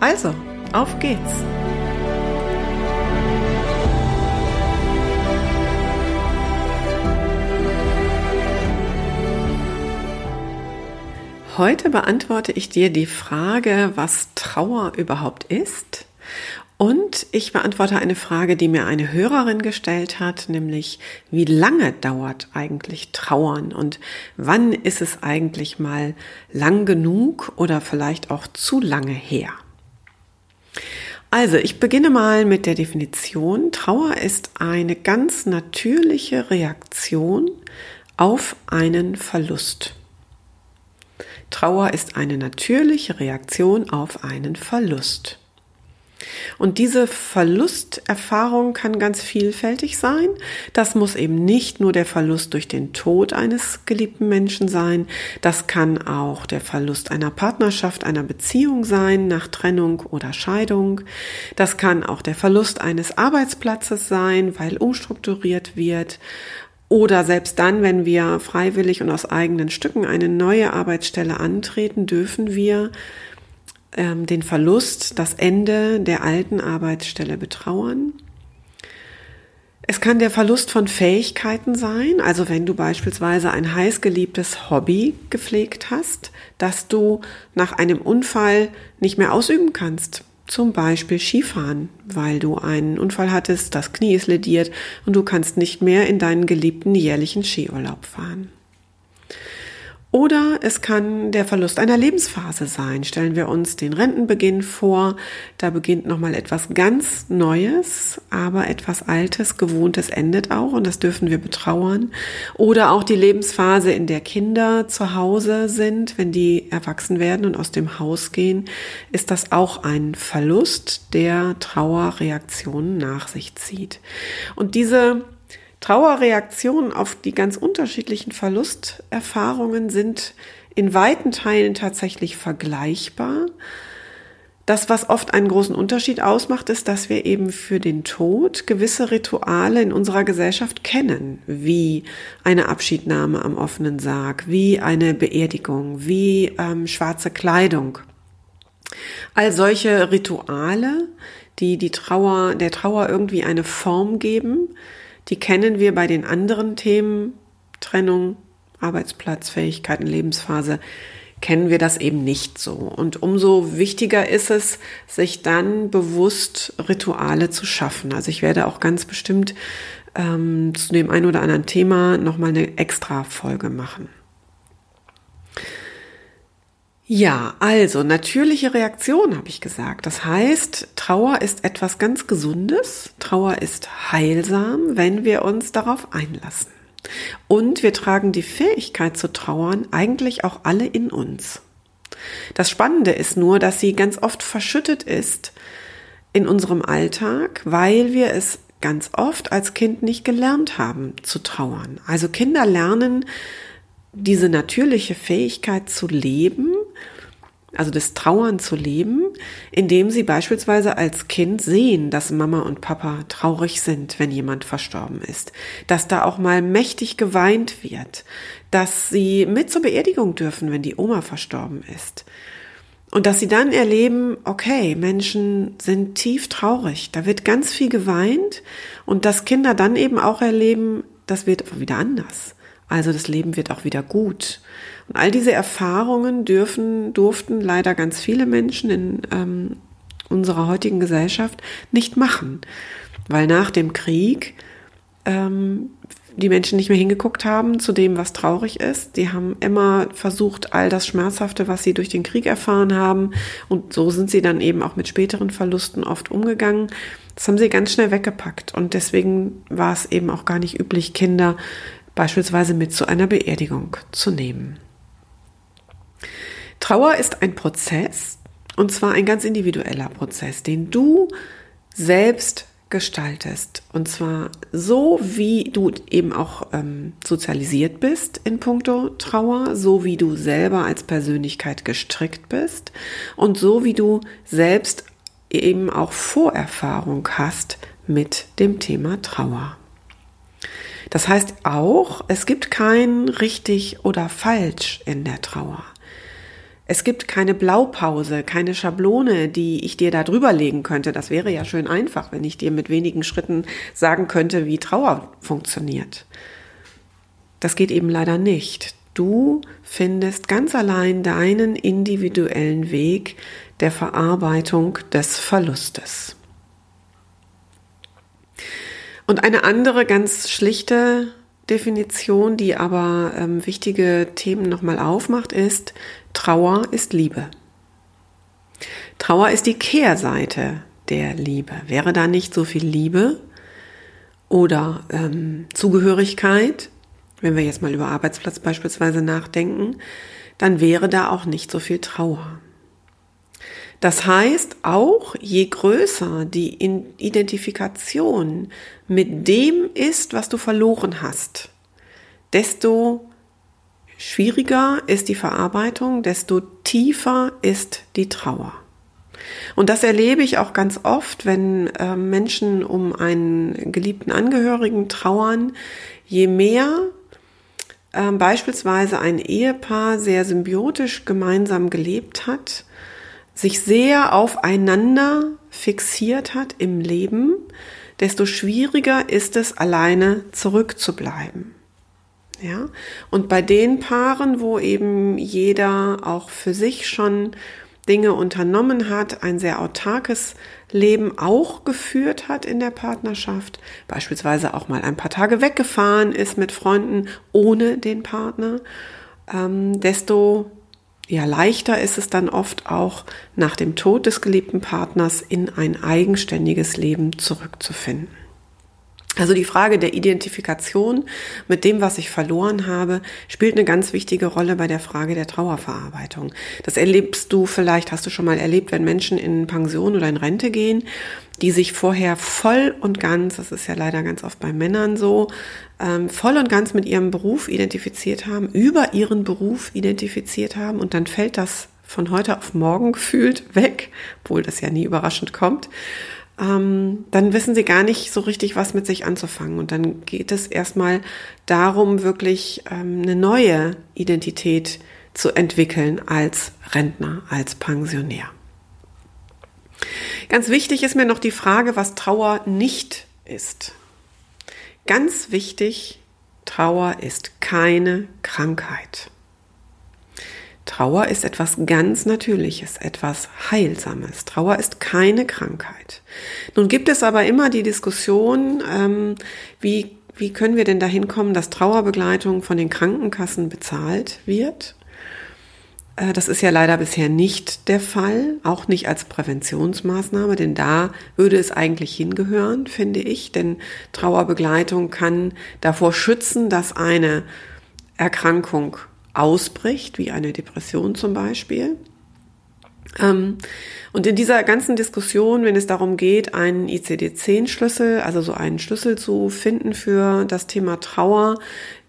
Also, auf geht's! Heute beantworte ich dir die Frage, was Trauer überhaupt ist. Und ich beantworte eine Frage, die mir eine Hörerin gestellt hat, nämlich wie lange dauert eigentlich Trauern und wann ist es eigentlich mal lang genug oder vielleicht auch zu lange her? Also, ich beginne mal mit der Definition. Trauer ist eine ganz natürliche Reaktion auf einen Verlust. Trauer ist eine natürliche Reaktion auf einen Verlust. Und diese Verlusterfahrung kann ganz vielfältig sein. Das muss eben nicht nur der Verlust durch den Tod eines geliebten Menschen sein. Das kann auch der Verlust einer Partnerschaft, einer Beziehung sein, nach Trennung oder Scheidung. Das kann auch der Verlust eines Arbeitsplatzes sein, weil umstrukturiert wird. Oder selbst dann, wenn wir freiwillig und aus eigenen Stücken eine neue Arbeitsstelle antreten, dürfen wir ähm, den Verlust, das Ende der alten Arbeitsstelle betrauern. Es kann der Verlust von Fähigkeiten sein, also wenn du beispielsweise ein heißgeliebtes Hobby gepflegt hast, das du nach einem Unfall nicht mehr ausüben kannst. Zum Beispiel Skifahren, weil du einen Unfall hattest, das Knie ist lediert und du kannst nicht mehr in deinen geliebten jährlichen Skiurlaub fahren. Oder es kann der Verlust einer Lebensphase sein. Stellen wir uns den Rentenbeginn vor. Da beginnt nochmal etwas ganz Neues, aber etwas Altes, Gewohntes endet auch und das dürfen wir betrauern. Oder auch die Lebensphase, in der Kinder zu Hause sind, wenn die erwachsen werden und aus dem Haus gehen, ist das auch ein Verlust, der Trauerreaktionen nach sich zieht. Und diese Trauerreaktionen auf die ganz unterschiedlichen Verlusterfahrungen sind in weiten Teilen tatsächlich vergleichbar. Das, was oft einen großen Unterschied ausmacht, ist, dass wir eben für den Tod gewisse Rituale in unserer Gesellschaft kennen, wie eine Abschiednahme am offenen Sarg, wie eine Beerdigung, wie ähm, schwarze Kleidung. All solche Rituale, die die Trauer, der Trauer irgendwie eine Form geben, die kennen wir bei den anderen Themen, Trennung, Arbeitsplatz, Fähigkeiten, Lebensphase, kennen wir das eben nicht so. Und umso wichtiger ist es, sich dann bewusst Rituale zu schaffen. Also ich werde auch ganz bestimmt ähm, zu dem einen oder anderen Thema nochmal eine extra Folge machen. Ja, also natürliche Reaktion habe ich gesagt. Das heißt, Trauer ist etwas ganz Gesundes. Trauer ist heilsam, wenn wir uns darauf einlassen. Und wir tragen die Fähigkeit zu trauern eigentlich auch alle in uns. Das Spannende ist nur, dass sie ganz oft verschüttet ist in unserem Alltag, weil wir es ganz oft als Kind nicht gelernt haben zu trauern. Also Kinder lernen diese natürliche Fähigkeit zu leben, also das Trauern zu leben, indem sie beispielsweise als Kind sehen, dass Mama und Papa traurig sind, wenn jemand verstorben ist, dass da auch mal mächtig geweint wird, dass sie mit zur Beerdigung dürfen, wenn die Oma verstorben ist. Und dass sie dann erleben, okay, Menschen sind tief traurig, da wird ganz viel geweint und dass Kinder dann eben auch erleben, das wird wieder anders. Also das Leben wird auch wieder gut. Und all diese Erfahrungen dürfen, durften leider ganz viele Menschen in ähm, unserer heutigen Gesellschaft nicht machen, weil nach dem Krieg ähm, die Menschen nicht mehr hingeguckt haben zu dem, was traurig ist. Die haben immer versucht, all das Schmerzhafte, was sie durch den Krieg erfahren haben, und so sind sie dann eben auch mit späteren Verlusten oft umgegangen. Das haben sie ganz schnell weggepackt und deswegen war es eben auch gar nicht üblich, Kinder beispielsweise mit zu einer Beerdigung zu nehmen. Trauer ist ein Prozess Und zwar ein ganz individueller Prozess, den du selbst gestaltest. Und zwar so, wie du eben auch ähm, sozialisiert bist in puncto Trauer, so wie du selber als Persönlichkeit gestrickt bist und so wie du selbst eben auch Vorerfahrung hast mit dem Thema Trauer. Das heißt auch, es gibt kein richtig oder falsch in der Trauer. Es gibt keine Blaupause, keine Schablone, die ich dir da drüber legen könnte. Das wäre ja schön einfach, wenn ich dir mit wenigen Schritten sagen könnte, wie Trauer funktioniert. Das geht eben leider nicht. Du findest ganz allein deinen individuellen Weg der Verarbeitung des Verlustes. Und eine andere ganz schlichte Definition, die aber ähm, wichtige Themen nochmal aufmacht, ist, Trauer ist Liebe. Trauer ist die Kehrseite der Liebe. Wäre da nicht so viel Liebe oder ähm, Zugehörigkeit, wenn wir jetzt mal über Arbeitsplatz beispielsweise nachdenken, dann wäre da auch nicht so viel Trauer. Das heißt auch, je größer die Identifikation mit dem ist, was du verloren hast, desto schwieriger ist die Verarbeitung, desto tiefer ist die Trauer. Und das erlebe ich auch ganz oft, wenn äh, Menschen um einen geliebten Angehörigen trauern. Je mehr äh, beispielsweise ein Ehepaar sehr symbiotisch gemeinsam gelebt hat, sich sehr aufeinander fixiert hat im Leben, desto schwieriger ist es, alleine zurückzubleiben. Ja? Und bei den Paaren, wo eben jeder auch für sich schon Dinge unternommen hat, ein sehr autarkes Leben auch geführt hat in der Partnerschaft, beispielsweise auch mal ein paar Tage weggefahren ist mit Freunden ohne den Partner, ähm, desto ja, leichter ist es dann oft auch nach dem Tod des geliebten Partners in ein eigenständiges Leben zurückzufinden. Also die Frage der Identifikation mit dem, was ich verloren habe, spielt eine ganz wichtige Rolle bei der Frage der Trauerverarbeitung. Das erlebst du vielleicht, hast du schon mal erlebt, wenn Menschen in Pension oder in Rente gehen, die sich vorher voll und ganz, das ist ja leider ganz oft bei Männern so, ähm, voll und ganz mit ihrem Beruf identifiziert haben, über ihren Beruf identifiziert haben und dann fällt das von heute auf morgen gefühlt weg, obwohl das ja nie überraschend kommt ähm, dann wissen sie gar nicht so richtig, was mit sich anzufangen. Und dann geht es erstmal darum, wirklich ähm, eine neue Identität zu entwickeln als Rentner, als Pensionär. Ganz wichtig ist mir noch die Frage, was Trauer nicht ist. Ganz wichtig, Trauer ist keine Krankheit. Trauer ist etwas ganz Natürliches, etwas Heilsames. Trauer ist keine Krankheit. Nun gibt es aber immer die Diskussion, ähm, wie, wie können wir denn dahin kommen, dass Trauerbegleitung von den Krankenkassen bezahlt wird? Äh, das ist ja leider bisher nicht der Fall, auch nicht als Präventionsmaßnahme, denn da würde es eigentlich hingehören, finde ich, denn Trauerbegleitung kann davor schützen, dass eine Erkrankung ausbricht, wie eine Depression zum Beispiel. Ähm, und in dieser ganzen Diskussion, wenn es darum geht, einen ICD-10-Schlüssel, also so einen Schlüssel zu finden für das Thema Trauer,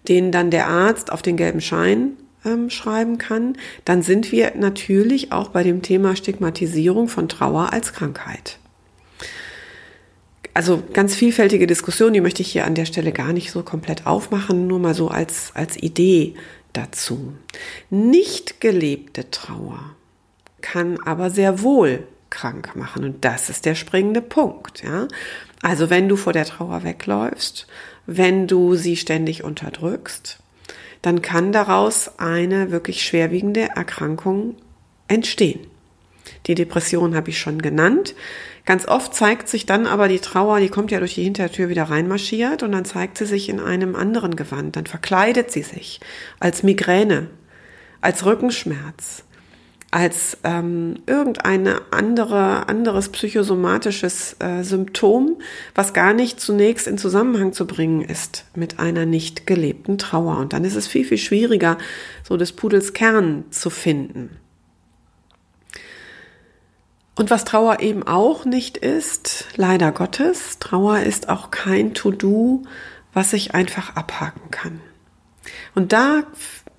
den dann der Arzt auf den gelben Schein ähm, schreiben kann, dann sind wir natürlich auch bei dem Thema Stigmatisierung von Trauer als Krankheit. Also ganz vielfältige Diskussion, die möchte ich hier an der Stelle gar nicht so komplett aufmachen, nur mal so als, als Idee dazu. Nicht gelebte Trauer kann aber sehr wohl krank machen und das ist der springende Punkt, ja? Also wenn du vor der Trauer wegläufst, wenn du sie ständig unterdrückst, dann kann daraus eine wirklich schwerwiegende Erkrankung entstehen. Die Depression habe ich schon genannt. Ganz oft zeigt sich dann aber die Trauer, die kommt ja durch die Hintertür wieder reinmarschiert und dann zeigt sie sich in einem anderen Gewand. Dann verkleidet sie sich als Migräne, als Rückenschmerz, als ähm, irgendeine andere anderes psychosomatisches äh, Symptom, was gar nicht zunächst in Zusammenhang zu bringen ist mit einer nicht gelebten Trauer. Und dann ist es viel viel schwieriger, so des Pudels Kern zu finden. Und was Trauer eben auch nicht ist, leider Gottes, Trauer ist auch kein To-Do, was ich einfach abhaken kann. Und da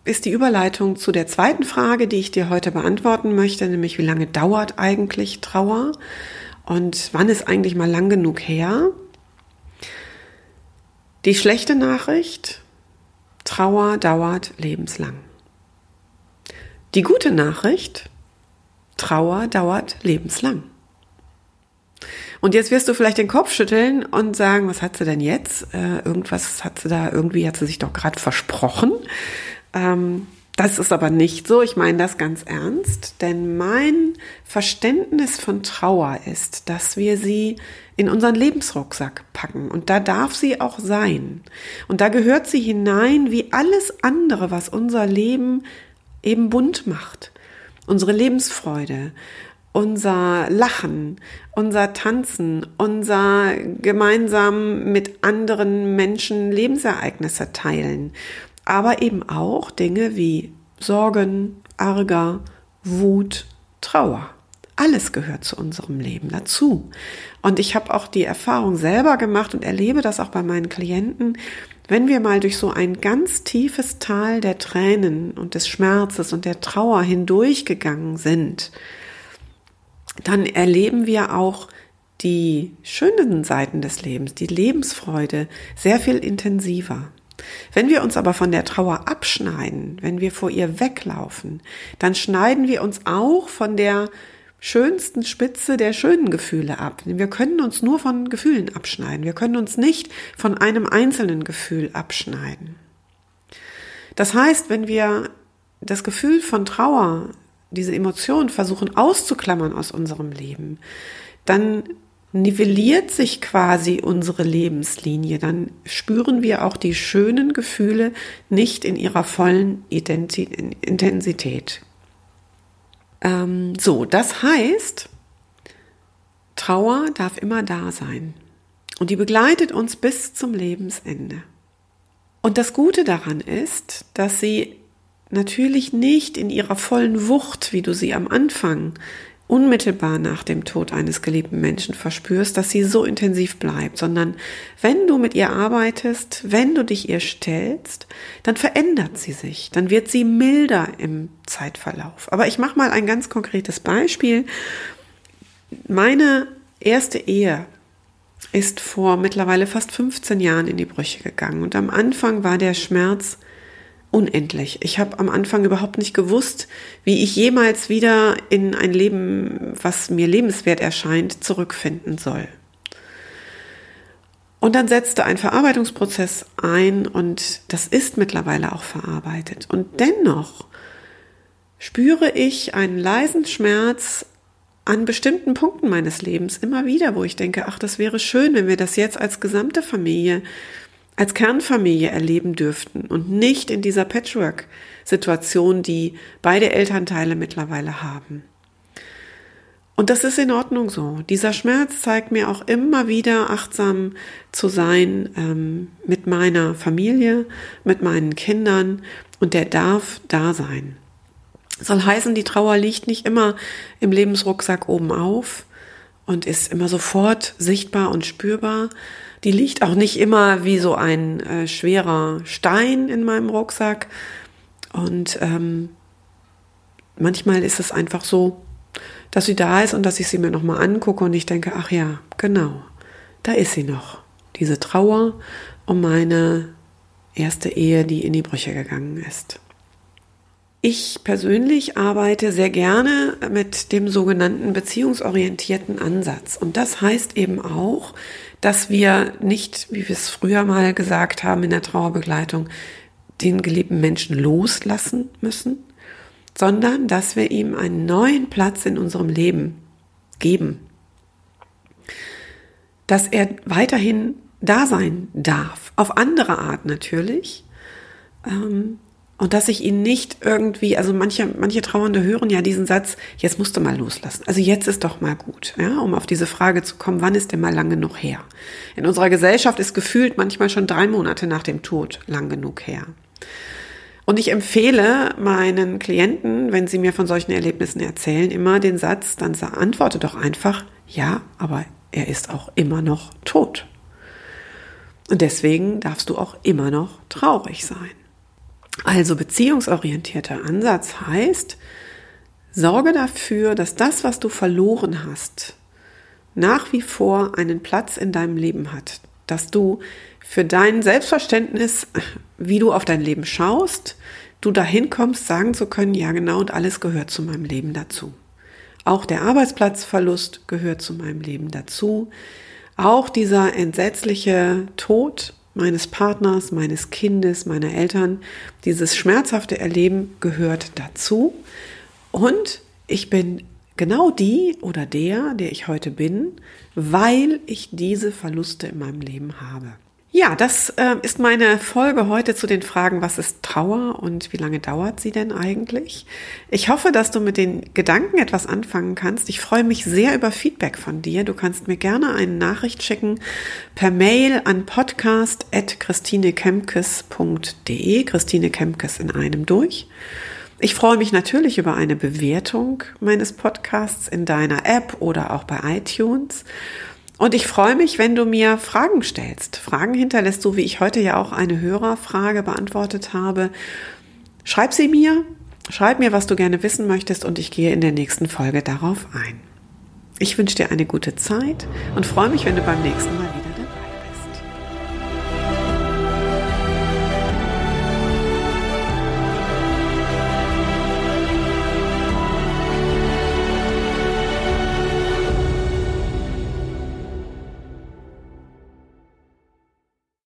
ist die Überleitung zu der zweiten Frage, die ich dir heute beantworten möchte, nämlich wie lange dauert eigentlich Trauer und wann ist eigentlich mal lang genug her? Die schlechte Nachricht, Trauer dauert lebenslang. Die gute Nachricht, Trauer dauert lebenslang. Und jetzt wirst du vielleicht den Kopf schütteln und sagen, was hat sie denn jetzt? Äh, irgendwas hat sie da, irgendwie hat sie sich doch gerade versprochen. Ähm, das ist aber nicht so. Ich meine das ganz ernst, denn mein Verständnis von Trauer ist, dass wir sie in unseren Lebensrucksack packen. Und da darf sie auch sein. Und da gehört sie hinein wie alles andere, was unser Leben eben bunt macht. Unsere Lebensfreude, unser Lachen, unser Tanzen, unser gemeinsam mit anderen Menschen Lebensereignisse teilen, aber eben auch Dinge wie Sorgen, Ärger, Wut, Trauer. Alles gehört zu unserem Leben dazu. Und ich habe auch die Erfahrung selber gemacht und erlebe das auch bei meinen Klienten, wenn wir mal durch so ein ganz tiefes Tal der Tränen und des Schmerzes und der Trauer hindurchgegangen sind, dann erleben wir auch die schönen Seiten des Lebens, die Lebensfreude sehr viel intensiver. Wenn wir uns aber von der Trauer abschneiden, wenn wir vor ihr weglaufen, dann schneiden wir uns auch von der schönsten Spitze der schönen Gefühle ab. Wir können uns nur von Gefühlen abschneiden. Wir können uns nicht von einem einzelnen Gefühl abschneiden. Das heißt, wenn wir das Gefühl von Trauer, diese Emotion versuchen auszuklammern aus unserem Leben, dann nivelliert sich quasi unsere Lebenslinie. Dann spüren wir auch die schönen Gefühle nicht in ihrer vollen Intensität. Ähm, so, das heißt, Trauer darf immer da sein. Und die begleitet uns bis zum Lebensende. Und das Gute daran ist, dass sie natürlich nicht in ihrer vollen Wucht, wie du sie am Anfang unmittelbar nach dem Tod eines geliebten Menschen verspürst, dass sie so intensiv bleibt, sondern wenn du mit ihr arbeitest, wenn du dich ihr stellst, dann verändert sie sich, dann wird sie milder im Zeitverlauf. Aber ich mache mal ein ganz konkretes Beispiel. Meine erste Ehe ist vor mittlerweile fast 15 Jahren in die Brüche gegangen und am Anfang war der Schmerz unendlich. Ich habe am Anfang überhaupt nicht gewusst, wie ich jemals wieder in ein Leben, was mir lebenswert erscheint, zurückfinden soll. Und dann setzte ein Verarbeitungsprozess ein und das ist mittlerweile auch verarbeitet. Und dennoch spüre ich einen leisen Schmerz an bestimmten Punkten meines Lebens immer wieder, wo ich denke, ach, das wäre schön, wenn wir das jetzt als gesamte Familie als Kernfamilie erleben dürften und nicht in dieser Patchwork-Situation, die beide Elternteile mittlerweile haben. Und das ist in Ordnung so. Dieser Schmerz zeigt mir auch immer wieder achtsam zu sein ähm, mit meiner Familie, mit meinen Kindern und der darf da sein. Soll heißen, die Trauer liegt nicht immer im Lebensrucksack oben auf und ist immer sofort sichtbar und spürbar, die liegt auch nicht immer wie so ein äh, schwerer Stein in meinem Rucksack. Und ähm, manchmal ist es einfach so, dass sie da ist und dass ich sie mir nochmal angucke und ich denke, ach ja, genau, da ist sie noch. Diese Trauer um meine erste Ehe, die in die Brüche gegangen ist. Ich persönlich arbeite sehr gerne mit dem sogenannten beziehungsorientierten Ansatz. Und das heißt eben auch, dass wir nicht, wie wir es früher mal gesagt haben in der Trauerbegleitung, den geliebten Menschen loslassen müssen, sondern dass wir ihm einen neuen Platz in unserem Leben geben. Dass er weiterhin da sein darf, auf andere Art natürlich, ähm, und dass ich ihn nicht irgendwie, also manche, manche Trauernde hören ja diesen Satz, jetzt musst du mal loslassen. Also jetzt ist doch mal gut, ja, um auf diese Frage zu kommen, wann ist denn mal lang genug her? In unserer Gesellschaft ist gefühlt manchmal schon drei Monate nach dem Tod lang genug her. Und ich empfehle meinen Klienten, wenn sie mir von solchen Erlebnissen erzählen, immer den Satz, dann antworte doch einfach, ja, aber er ist auch immer noch tot. Und deswegen darfst du auch immer noch traurig sein. Also beziehungsorientierter Ansatz heißt, sorge dafür, dass das, was du verloren hast, nach wie vor einen Platz in deinem Leben hat, dass du für dein Selbstverständnis, wie du auf dein Leben schaust, du dahin kommst, sagen zu können, ja genau, und alles gehört zu meinem Leben dazu. Auch der Arbeitsplatzverlust gehört zu meinem Leben dazu. Auch dieser entsetzliche Tod meines Partners, meines Kindes, meiner Eltern, dieses schmerzhafte Erleben gehört dazu. Und ich bin genau die oder der, der ich heute bin, weil ich diese Verluste in meinem Leben habe. Ja, das äh, ist meine Folge heute zu den Fragen, was ist Trauer und wie lange dauert sie denn eigentlich? Ich hoffe, dass du mit den Gedanken etwas anfangen kannst. Ich freue mich sehr über Feedback von dir. Du kannst mir gerne eine Nachricht schicken per Mail an podcast.christinekemkes.de, Christine Kemkes in einem durch. Ich freue mich natürlich über eine Bewertung meines Podcasts in deiner App oder auch bei iTunes. Und ich freue mich, wenn du mir Fragen stellst. Fragen hinterlässt, so wie ich heute ja auch eine Hörerfrage beantwortet habe. Schreib sie mir, schreib mir, was du gerne wissen möchtest und ich gehe in der nächsten Folge darauf ein. Ich wünsche dir eine gute Zeit und freue mich, wenn du beim nächsten Mal wieder